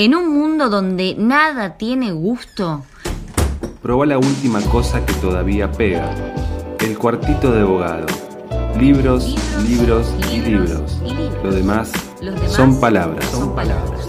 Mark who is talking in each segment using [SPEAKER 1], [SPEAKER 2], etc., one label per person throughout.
[SPEAKER 1] En un mundo donde nada tiene gusto.
[SPEAKER 2] Proba la última cosa que todavía pega. El cuartito de abogado. Libros, libros, y, libros. Lo demás, palabras. Son palabras. Son palabras.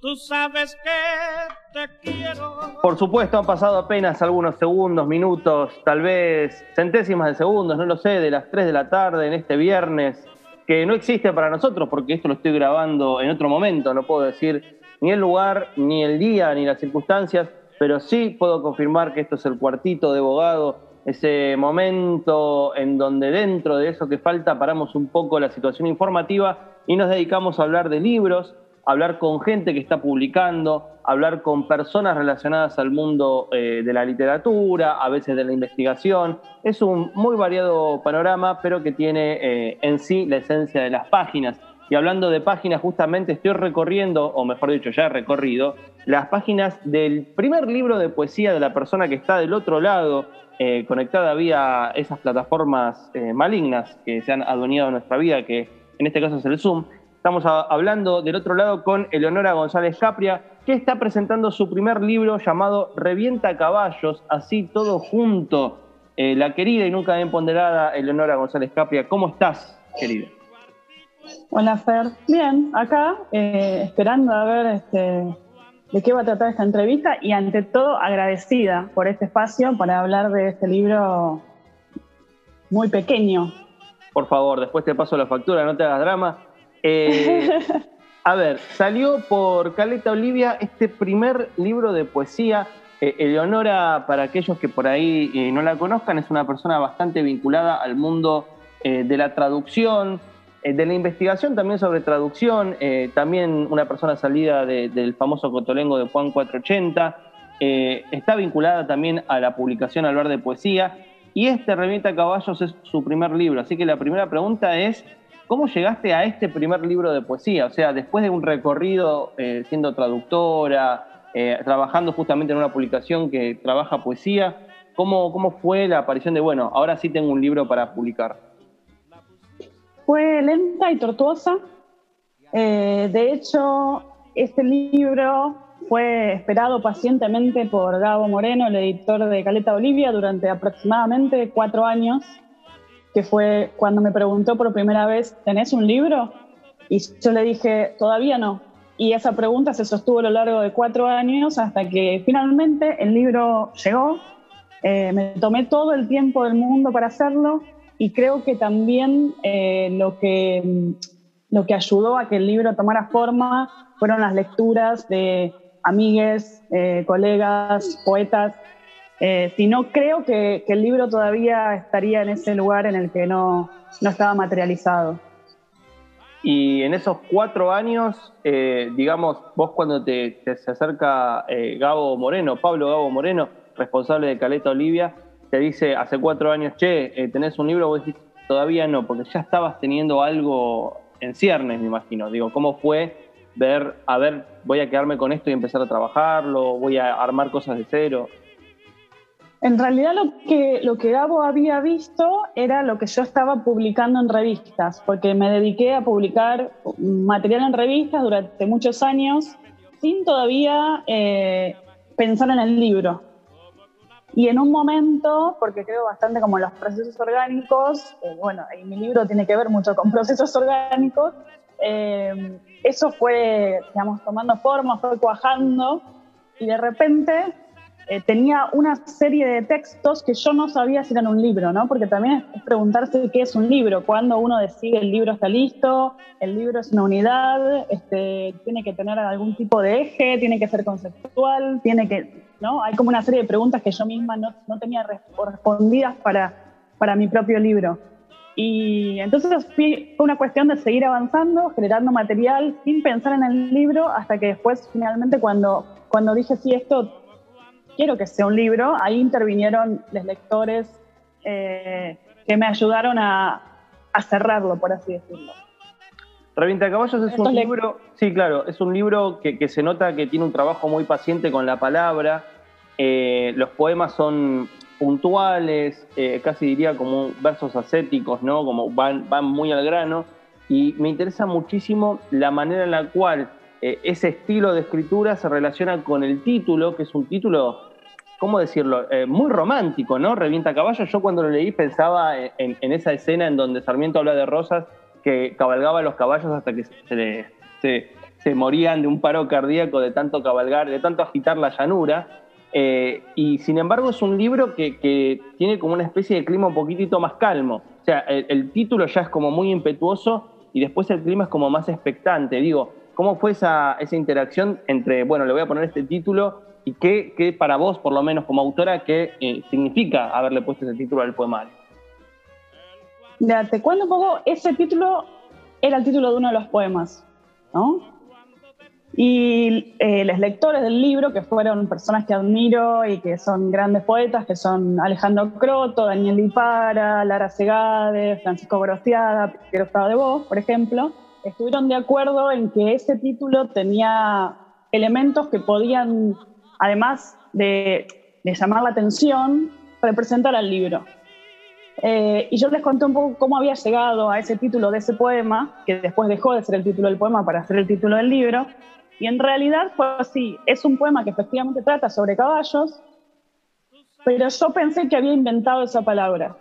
[SPEAKER 3] Tú sabes que te quiero.
[SPEAKER 4] Por supuesto, han pasado apenas algunos segundos, minutos, tal vez centésimas de segundos, no lo sé, de las 3 de la tarde en este viernes, que no existe para nosotros porque esto lo estoy grabando en otro momento, no puedo decir ni el lugar, ni el día, ni las circunstancias, pero sí puedo confirmar que esto es el cuartito de abogado, ese momento en donde dentro de eso que falta paramos un poco la situación informativa y nos dedicamos a hablar de libros, hablar con gente que está publicando, hablar con personas relacionadas al mundo eh, de la literatura, a veces de la investigación. Es un muy variado panorama, pero que tiene eh, en sí la esencia de las páginas. Y hablando de páginas, justamente estoy recorriendo, o mejor dicho, ya he recorrido, las páginas del primer libro de poesía de la persona que está del otro lado, eh, conectada vía esas plataformas malignas que se han adueñado de nuestra vida, que en este caso es el Zoom. Estamos hablando del otro lado con Eleonora González Capria, que está presentando su primer libro llamado Revienta Caballos, así todo junto. Eh, la querida y nunca bien ponderada Eleonora González Capria, ¿cómo estás, querida?
[SPEAKER 5] Hola, Fer. Bien, acá, eh, esperando a ver este, de qué va a tratar esta entrevista y ante todo agradecida por este espacio para hablar de este libro muy pequeño.
[SPEAKER 4] Por favor, después te paso la factura, no te hagas drama. Eh, a ver, salió por Caleta Olivia este primer libro de poesía. Eh, Eleonora, para aquellos que por ahí eh, no la conozcan, es una persona bastante vinculada al mundo de la traducción, de la investigación también sobre traducción, también una persona salida del famoso cotolengo de Juan 480. está vinculada también a la publicación al de poesía. Y este Revienta Caballos es su primer libro. Así que la primera pregunta es, ¿Cómo llegaste a este primer libro de poesía? O sea, después de un recorrido eh, siendo traductora, eh, trabajando justamente en una publicación que trabaja poesía, ¿cómo, ¿cómo fue la aparición de, bueno, ahora sí tengo un libro para publicar?
[SPEAKER 5] Fue lenta y tortuosa. Eh, de hecho, este libro fue esperado pacientemente por Gabo Moreno, el editor de Caleta Olivia, durante aproximadamente cuatro años que fue cuando me preguntó por primera vez, ¿tenés un libro? Y yo le dije, todavía no. Y esa pregunta se sostuvo a lo largo de cuatro años hasta que finalmente el libro llegó. Eh, me tomé todo el tiempo del mundo para hacerlo y creo que también eh, lo, que, lo que ayudó a que el libro tomara forma fueron las lecturas de amigues, eh, colegas, poetas eh, si no, creo que, el libro todavía estaría en ese lugar en el que no, estaba materializado.
[SPEAKER 4] Y en esos cuatro años, eh, digamos, vos cuando te, se acerca eh, Gabo Moreno, Pablo Gabo Moreno, responsable de Caleta Olivia, te dice hace cuatro años, che, tenés un libro, vos decís, todavía no, porque ya estabas teniendo algo en ciernes, me imagino. Digo, ¿cómo fue ver, a ver, voy a quedarme con esto y empezar a trabajarlo, voy a armar cosas de cero?
[SPEAKER 5] En realidad lo que, lo que Gabo había visto era lo que yo estaba publicando en revistas, porque me dediqué a publicar material en revistas durante muchos años sin todavía eh, pensar en el libro. Y en un momento, porque creo bastante como los procesos orgánicos, eh, bueno, y mi libro tiene que ver mucho con procesos orgánicos, eh, eso fue, digamos, tomando forma, fue cuajando, y de repente eh, tenía una serie de textos que yo no sabía si eran un libro, ¿no? Porque también es preguntarse qué es un libro, cuando uno decide el libro está listo, el libro es una unidad, este, tiene que tener algún tipo de eje, tiene que ser conceptual, tiene que, ¿no? Hay como una serie de preguntas que yo misma no, no tenía respondidas para, para mi propio libro. Y entonces fue una cuestión de seguir avanzando, generando material sin pensar en el libro, hasta que después finalmente cuando, cuando dije, sí, esto quiero que sea un libro, ahí intervinieron los lectores eh, que me ayudaron a, a cerrarlo, por así decirlo.
[SPEAKER 4] Revienta Caballos es un libro, sí, claro, es un libro que, se nota que tiene un trabajo muy paciente con la palabra. Eh, los poemas son puntuales, eh, casi diría como versos ascéticos, ¿no? Como van, van muy al grano. Y me interesa muchísimo la manera en la cual eh, ese estilo de escritura se relaciona con el título, que es un título, ¿cómo decirlo? muy romántico, ¿no? Revienta Caballos. Yo cuando lo leí pensaba en, esa escena en donde Sarmiento habla de rosas que cabalgaba los caballos hasta que se, morían de un paro cardíaco de tanto cabalgar, de tanto agitar la llanura. Eh, y sin embargo es un libro que, tiene como una especie de clima un poquitito más calmo. O sea, el, título ya es como muy impetuoso y después el clima es como más expectante. Digo, ¿cómo fue esa interacción entre, bueno, le voy a poner este título y qué, para vos, por lo menos como autora, qué eh, significa haberle puesto ese título al poemario?
[SPEAKER 5] Ya, te cuento un poco, ese título era el título de uno de los poemas, ¿no? Y eh, los lectores del libro, que fueron personas que admiro y que son grandes poetas, que son Alejandro Croto, Daniel Lipara, Lara Segade, Francisco Grociada, Piero Estado de Voz, por ejemplo, estuvieron de acuerdo en que ese título tenía elementos que podían, además de, de llamar la atención, representar al libro. Eh, y yo les conté un poco cómo había llegado a ese título de ese poema, que después dejó de ser el título del poema para ser el título del libro. Y en realidad fue así, es un poema que efectivamente trata sobre caballos, pero yo pensé que había inventado esa palabra.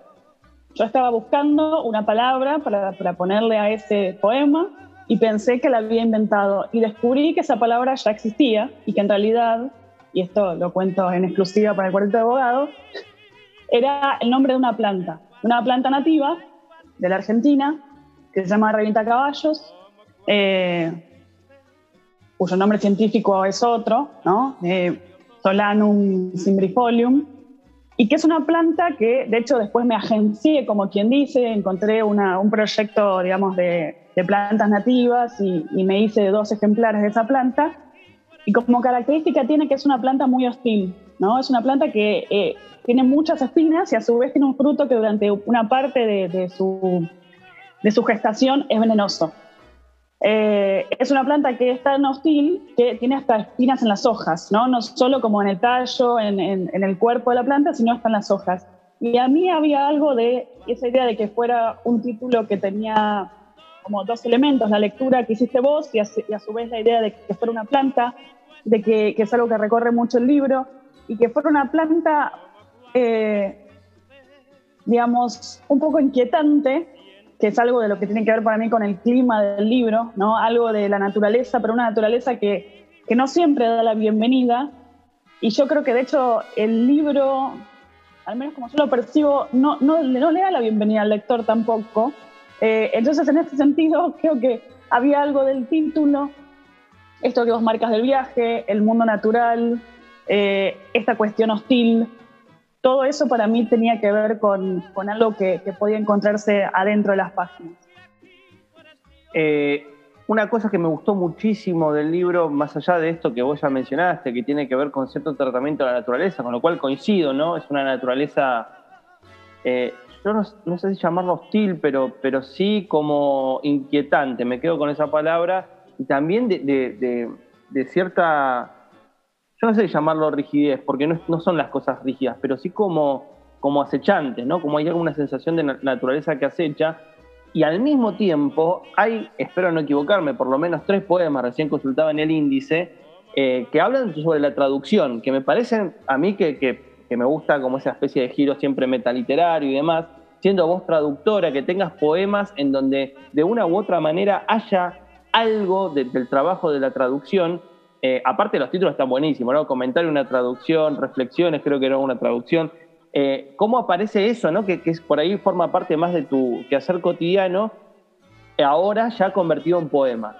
[SPEAKER 5] Yo estaba buscando una palabra para, para ponerle a ese poema y pensé que la había inventado. Y descubrí que esa palabra ya existía y que en realidad, y esto lo cuento en exclusiva para el cuarto de abogado, era el nombre de una planta una planta nativa de la Argentina que se llama revienta caballos, eh, cuyo nombre científico es otro, ¿no? Eh, Solanum cimbrifolium, y que es una planta que, de hecho, después me agencié, como quien dice, encontré un proyecto, digamos, de, plantas nativas y, me hice dos ejemplares de esa planta. Y como característica tiene que es una planta muy hostil, ¿no? Es una planta que eh, tiene muchas espinas y a su vez tiene un fruto que durante una parte de, su, de su, gestación es venenoso. Eh, es una planta que es tan hostil que tiene hasta espinas en las hojas, no, no solo como en el tallo, en, en, el cuerpo de la planta, sino hasta en las hojas. Y a mí había algo de esa idea de que fuera un título que tenía como dos elementos, la lectura que hiciste vos y a, su vez la idea de que fuera una planta, de que, que, es algo que recorre mucho el libro, y que fuera una planta eh, digamos, un poco inquietante, que es algo de lo que tiene que ver para mí con el clima del libro, ¿no? Algo de la naturaleza, pero una naturaleza que, que no siempre da la bienvenida. Y yo creo que de hecho el libro, al menos como yo lo percibo, no, no, le da la bienvenida al lector tampoco. Eh, entonces, en ese sentido, creo que había algo del título, esto que vos marcas del viaje, el mundo natural, eh, esta cuestión hostil, todo eso para mí tenía que ver con, algo que, podía encontrarse adentro de las páginas.
[SPEAKER 4] Eh, una cosa que me gustó muchísimo del libro, más allá de esto que vos ya mencionaste, que tiene que ver con cierto tratamiento de la naturaleza, con lo cual coincido, ¿no? Es una naturaleza, eh, yo no, sé si llamarlo hostil, pero, pero sí como inquietante, me quedo con esa palabra, y también de cierta yo no sé llamarlo rigidez, porque no, son las cosas rígidas, pero sí como, como acechantes, ¿no? Como hay alguna sensación de naturaleza que acecha. Y al mismo tiempo hay, espero no equivocarme, por lo menos tres poemas, recién consultaba en el índice, eh, que hablan sobre la traducción, que me parecen a mí que, que, me gusta como esa especie de giro siempre metaliterario y demás, siendo vos traductora, que tengas poemas en donde de una u otra manera haya algo del trabajo de la traducción eh, aparte los títulos están buenísimos, ¿no? Comentario, una traducción, reflexiones, creo que era una traducción. Eh, ¿Cómo aparece eso, ¿no? Que, por ahí forma parte más de tu quehacer cotidiano, ahora ya convertido en poema?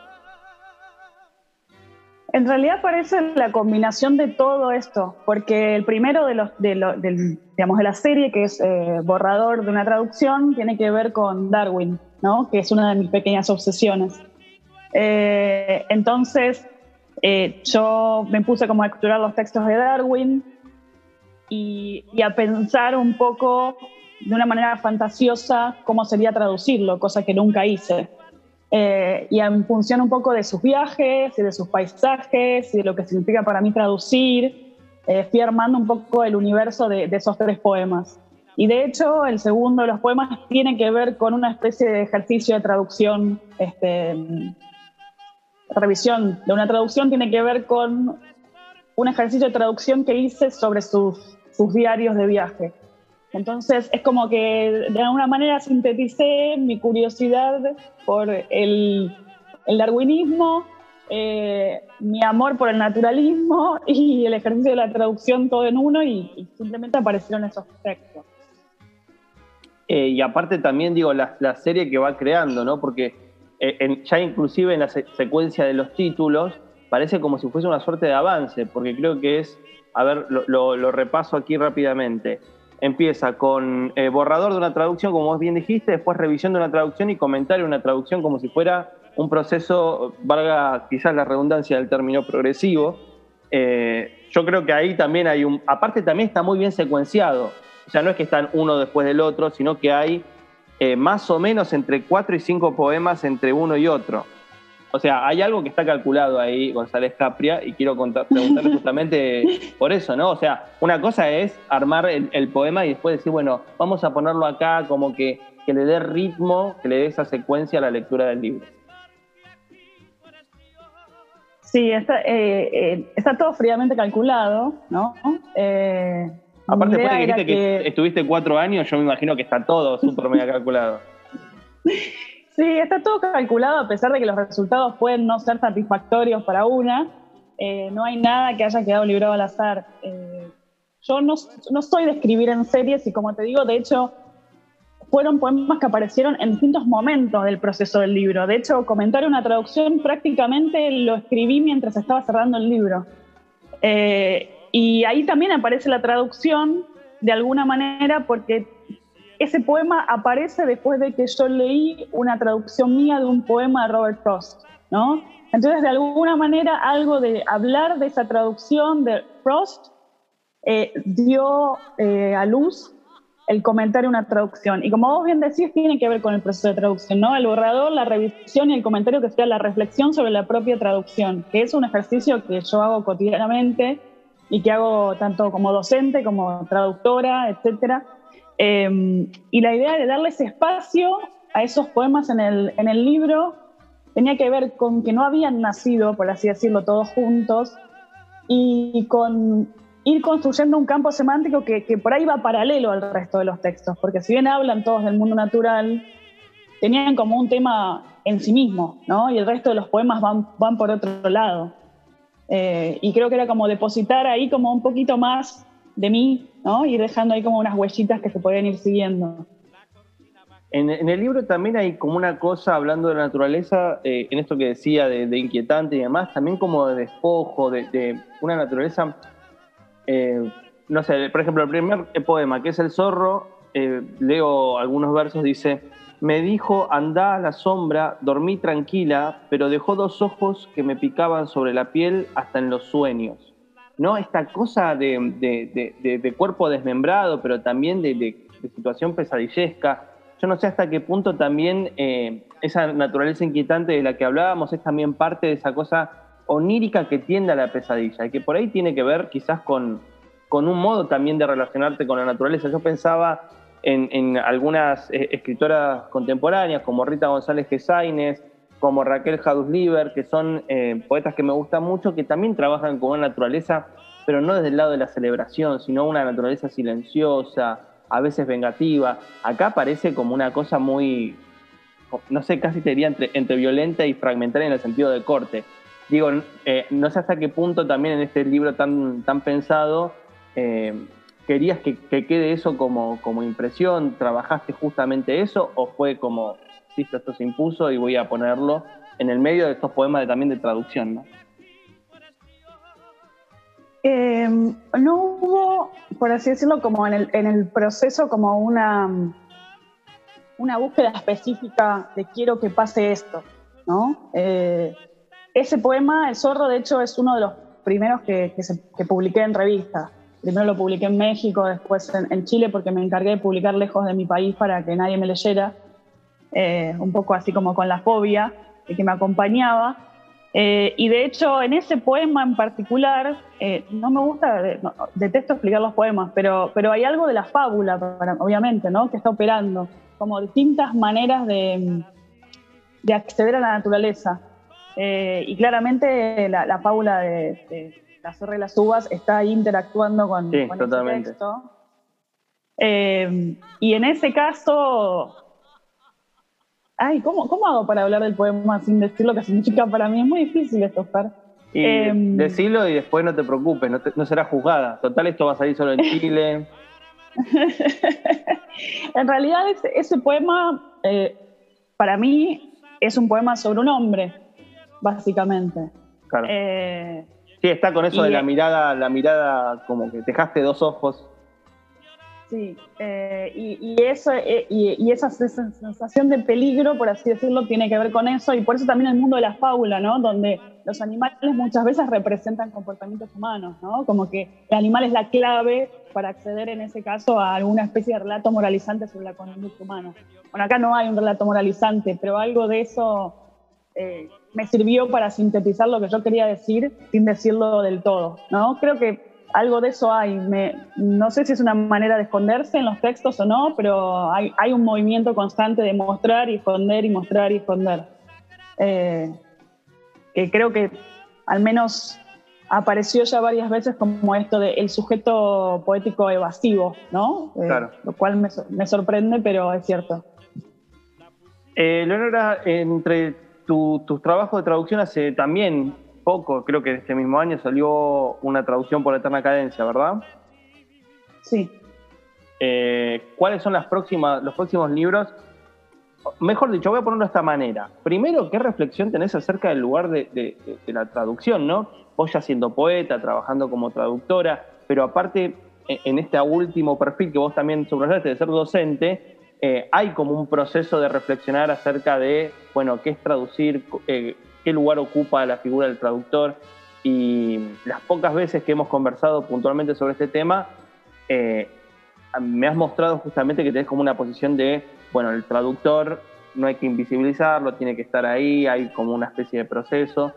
[SPEAKER 5] En realidad parece la combinación de todo esto, porque el primero de, los, de, digamos, de la serie, que es eh, Borrador de una traducción, tiene que ver con Darwin, ¿no? que es una de mis pequeñas obsesiones. Entonces, eh, yo me puse como a estudiar los textos de Darwin y, a pensar un poco de una manera fantasiosa cómo sería traducirlo, cosa que nunca hice. Eh, y en función un poco de sus viajes y de sus paisajes y de lo que significa para mí traducir, eh, fui armando un poco el universo de, esos tres poemas. Y de hecho, el segundo de los poemas tiene que ver con una especie de ejercicio de traducción, este, revisión de una traducción, tiene que ver con un ejercicio de traducción que hice sobre sus, sus diarios de viaje. Entonces es como que de alguna manera sinteticé mi curiosidad por el, darwinismo, eh, mi amor por el naturalismo y el ejercicio de la traducción todo en uno y, simplemente aparecieron esos textos.
[SPEAKER 4] Eh, y aparte también digo, la, serie que va creando, ¿no? Porque eh, ya inclusive en la secuencia de los títulos parece como si fuese una suerte de avance, porque creo que es, a ver, lo repaso aquí rápidamente empieza con eh, borrador de una traducción, como vos bien dijiste, después revisión de una traducción y comentario de una traducción como si fuera un proceso, valga quizás la redundancia del término progresivo. Eh, yo creo que ahí también hay un... Aparte también está muy bien secuenciado. O sea, no es que están uno después del otro, sino que hay eh, más o menos entre cuatro y cinco poemas entre uno y otro. O sea, hay algo que está calculado ahí, González Capria, y quiero preguntarle justamente por eso, ¿no? O sea, una cosa es armar el, poema y después decir, bueno, vamos a ponerlo acá como que, que le dé ritmo, que le dé esa secuencia a la lectura del libro.
[SPEAKER 5] Sí, está, eh, eh, está todo fríamente calculado, ¿no?
[SPEAKER 4] Eh, Aparte, después de que dijiste que... estuviste cuatro años, yo me imagino que está todo súper mega calculado.
[SPEAKER 5] Sí, está todo calculado a pesar de que los resultados pueden no ser satisfactorios para una. Eh, no hay nada que haya quedado librado al azar. Eh, yo no, no soy de escribir en series y como te digo, de hecho, fueron poemas que aparecieron en distintos momentos del proceso del libro. De hecho, comentar una traducción prácticamente lo escribí mientras estaba cerrando el libro. Eh, y ahí también aparece la traducción de alguna manera porque ese poema aparece después de que yo leí una traducción mía de un poema de Robert Frost, ¿no? Entonces, de alguna manera, algo de hablar de esa traducción de Frost eh, dio eh, a luz el comentario una traducción. Y como vos bien decís, tiene que ver con el proceso de traducción, ¿no? El borrador, la revisión y el comentario que sea la reflexión sobre la propia traducción, que es un ejercicio que yo hago cotidianamente y que hago tanto como docente, como traductora, etcétera Em, y la idea de darles espacio a esos poemas en el, en el libro tenía que ver con que no habían nacido, por así decirlo, todos juntos, y con ir construyendo un campo semántico que, que, por ahí va paralelo al resto de los textos, porque si bien hablan todos del mundo natural, tenían como un tema en sí mismo, ¿no? Y el resto de los poemas van, van por otro lado. Eh, y creo que era como depositar ahí como un poquito más de mí, ¿no? Y dejando ahí como unas huellitas que se podían ir siguiendo.
[SPEAKER 4] En, el libro también hay como una cosa, hablando de la naturaleza, eh, en esto que decía de, inquietante y demás, también como de despojo, de, una naturaleza, eh, no sé, por ejemplo, el primer poema, que es El zorro, leo algunos versos, dice, me dijo, anda a la sombra, dormí tranquila, pero dejó dos ojos que me picaban sobre la piel hasta en los sueños. ¿no? Esta cosa de, cuerpo desmembrado, pero también de, situación pesadillesca. Yo no sé hasta qué punto también eh, esa naturaleza inquietante de la que hablábamos es también parte de esa cosa onírica que tiende a la pesadilla y que por ahí tiene que ver quizás con, con un modo también de relacionarte con la naturaleza. Yo pensaba en, algunas eh, escritoras contemporáneas como Rita González Gesaines, como Raquel Liber, que son eh, poetas que me gustan mucho, que también trabajan con una naturaleza, pero no desde el lado de la celebración, sino una naturaleza silenciosa, a veces vengativa. Acá parece como una cosa muy, no sé, casi te diría entre, violenta y fragmentaria en el sentido de corte. Digo, eh, no sé hasta qué punto también en este libro tan, tan pensado querías que, que, quede eso como, impresión, trabajaste justamente eso o fue como esto se impuso y voy a ponerlo en el medio de estos poemas también de traducción, ¿no?
[SPEAKER 5] Em, no hubo, por así decirlo, como en el, proceso, como una, una búsqueda específica de quiero que pase esto, ¿no? Eh, ese poema, El zorro, de hecho, es uno de los primeros que, que, publiqué en revista. Primero lo publiqué en México, después en, Chile, porque me encargué de publicar lejos de mi país para que nadie me leyera, eh, un poco así como con la fobia de que me acompañaba. Eh, y de hecho, en ese poema en particular, eh, no me gusta, detesto explicar los poemas, pero, pero hay algo de la fábula, obviamente, ¿no? que está operando, como distintas maneras de, de acceder a la naturaleza. y claramente la, fábula de la zorra y las uvas está ahí interactuando con, sí, totalmente. texto. Eh, y en ese caso, ay, ¿cómo, ¿cómo, hago para hablar del poema sin decir lo que significa para mí? Es muy difícil esto, Oscar.
[SPEAKER 4] Y em, decilo y después no te preocupes, no, no, será juzgada. Total, esto va a salir solo en Chile.
[SPEAKER 5] en realidad, ese, ese poema, eh, para mí, es un poema sobre un hombre, básicamente. Claro.
[SPEAKER 4] Eh, Sí, está con eso de la mirada, la mirada como que dejaste dos ojos.
[SPEAKER 5] Sí, eh, y, eso, eh, y, esa sensación de peligro, por así decirlo, tiene que ver con eso, y por eso también el mundo de la fábula, ¿no? Donde los animales muchas veces representan comportamientos humanos, ¿no? Como que el animal es la clave para acceder, en ese caso, a alguna especie de relato moralizante sobre la conducta humana. Bueno, acá no hay un relato moralizante, pero algo de eso eh, me sirvió para sintetizar lo que yo quería decir sin decirlo del todo, ¿no? Creo que algo de eso hay. no sé si es una manera de esconderse en los textos o no, pero hay, un movimiento constante de mostrar y esconder y mostrar y esconder. Eh, que creo que al menos apareció ya varias veces como esto de el sujeto poético evasivo, ¿no? Eh, lo cual me, me, sorprende, pero es cierto.
[SPEAKER 4] Leonora, entre tus trabajos de traducción hace también poco, creo que este mismo año salió una traducción por Eterna Cadencia, ¿verdad?
[SPEAKER 5] Sí.
[SPEAKER 4] Eh, ¿Cuáles son las próximas, los próximos libros? Mejor dicho, voy a ponerlo de esta manera. Primero, ¿qué reflexión tenés acerca del lugar de, la traducción, no? Vos ya siendo poeta, trabajando como traductora, pero aparte, en este último perfil que vos también subrayaste de ser docente, eh, hay como un proceso de reflexionar acerca de, bueno, qué es traducir, eh, qué lugar ocupa la figura del traductor. Y las pocas veces que hemos conversado puntualmente sobre este tema, eh, me has mostrado justamente que tenés como una posición de, bueno, el traductor no hay que invisibilizarlo, tiene que estar ahí, hay como una especie de proceso.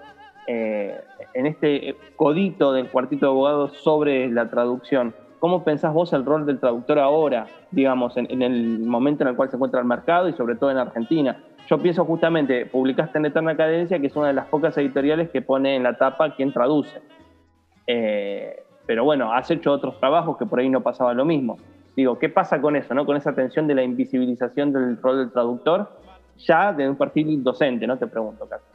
[SPEAKER 4] en este codito del cuartito de abogados sobre la traducción, ¿Cómo pensás vos el rol del traductor ahora, digamos, en, el momento en el cual se encuentra el mercado y sobre todo en Argentina? Yo pienso justamente, publicaste en Eterna Cadencia, que es una de las pocas editoriales que pone en la tapa quién traduce. Eh, pero bueno, has hecho otros trabajos que por ahí no pasaba lo mismo. Digo, ¿qué pasa con eso, no? Con esa tensión de la invisibilización del rol del traductor, ya de un perfil docente, ¿no? Te pregunto, Carlos.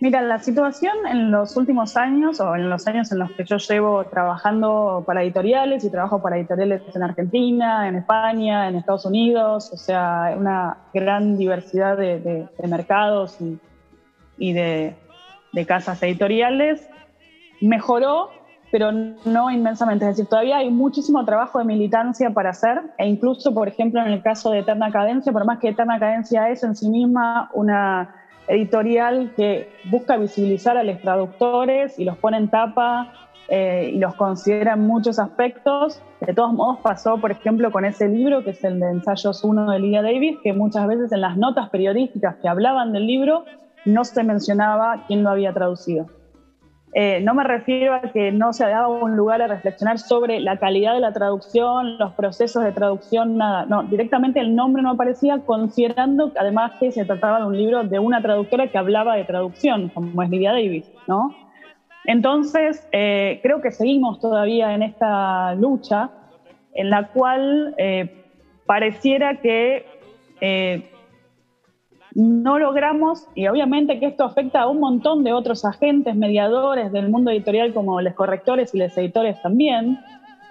[SPEAKER 5] Mira, la situación en los últimos años o en los años en los que yo llevo trabajando para editoriales y trabajo para editoriales en Argentina, en España, en Estados Unidos, o sea, una gran diversidad de, mercados y, de, casas editoriales, mejoró, pero no inmensamente. Es decir, todavía hay muchísimo trabajo de militancia para hacer e incluso, por ejemplo, en el caso de Eterna Cadencia, por más que Eterna Cadencia es en sí misma una editorial que busca visibilizar a los traductores y los pone en tapa eh, y los considera en muchos aspectos. De todos modos pasó, por ejemplo, con ese libro, que es el de Ensayos 1 de Lydia Davis, que muchas veces en las notas periodísticas que hablaban del libro no se mencionaba quién lo había traducido. Eh, no me refiero a que no se dado un lugar a reflexionar sobre la calidad de la traducción, los procesos de traducción, nada. No, directamente el nombre no aparecía, considerando además que se trataba de un libro de una traductora que hablaba de traducción, como es Lydia Davis, ¿no? Entonces, eh, creo que seguimos todavía en esta lucha en la cual eh, pareciera que no logramos, y obviamente que esto afecta a un montón de otros agentes, mediadores del mundo editorial como los correctores y los editores también,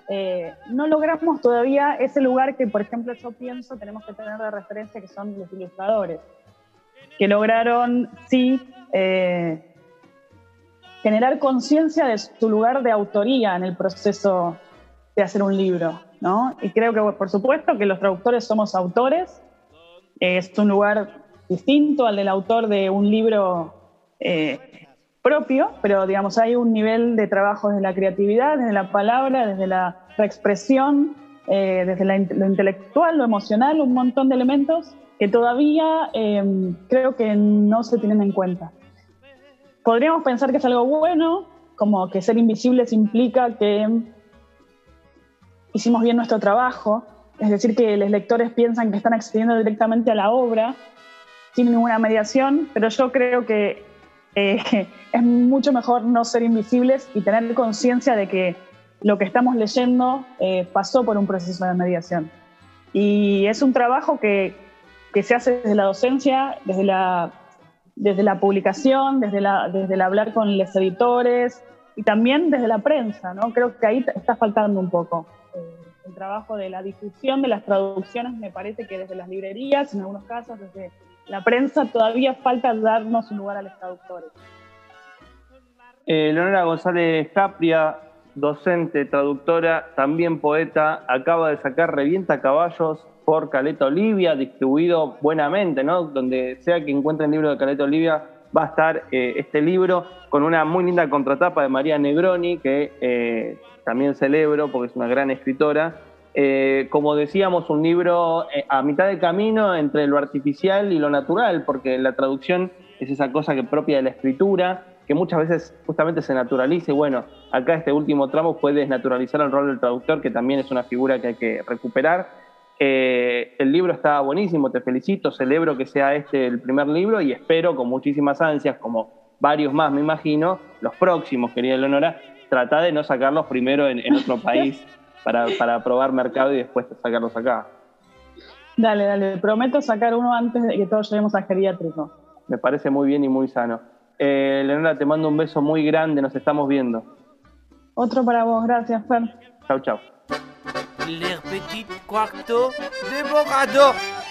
[SPEAKER 5] eh, no logramos todavía ese lugar que, por ejemplo, yo pienso tenemos que tener de referencia, que son los ilustradores, que lograron, sí, eh, generar conciencia de su lugar de autoría en el proceso de hacer un libro, ¿no? Y creo que, por supuesto, que los traductores somos autores, es un lugar distinto al del autor de un libro eh, propio, pero digamos, hay un nivel de trabajo desde la creatividad, desde la palabra, desde la expresión, eh, desde lo intelectual, lo emocional, un montón de elementos que todavía eh, creo que no se tienen en cuenta. Podríamos pensar que es algo bueno, como que ser invisibles implica que hicimos bien nuestro trabajo, es decir, que los lectores piensan que están accediendo directamente a la obra sin ninguna mediación, pero yo creo que eh, es mucho mejor no ser invisibles y tener conciencia de que lo que estamos leyendo eh, pasó por un proceso de mediación. Y es un trabajo que, que, se hace desde la docencia, desde la, desde la publicación, desde, la, desde el hablar con los editores y también desde la prensa. ¿no? Creo que ahí está faltando un poco. Eh, el trabajo de la difusión de las traducciones me parece que desde las librerías, en algunos casos desde la prensa, todavía falta darnos un lugar a los traductores.
[SPEAKER 4] Eh, Leonora González Capria, docente, traductora, también poeta, acaba de sacar Revienta Caballos por Caleta Olivia, distribuido buenamente, ¿no? Donde sea que encuentren libro de Caleta Olivia, va a estar eh, este libro con una muy linda contratapa de María Negroni, que eh, también celebro porque es una gran escritora. Eh, como decíamos, un libro a mitad de camino entre lo artificial y lo natural, porque la traducción es esa cosa que propia de la escritura, que muchas veces justamente se naturaliza y bueno, acá este último tramo puede desnaturalizar el rol del traductor, que también es una figura que hay que recuperar. Eh, el libro está buenísimo, te felicito, celebro que sea este el primer libro y espero con muchísimas ansias, como varios más me imagino, los próximos, querida Leonora, trata de no sacarlos primero en, otro país para, para probar mercado y después sacarlos acá.
[SPEAKER 5] Dale, dale, prometo sacar uno antes de que todos lleguemos a geriátrico.
[SPEAKER 4] Me parece muy bien y muy sano. Eh, Leonora, te mando un beso muy grande, nos estamos viendo.
[SPEAKER 5] Otro para vos, gracias, Fer.
[SPEAKER 4] Chau, chau.
[SPEAKER 3] Les petits quartos de.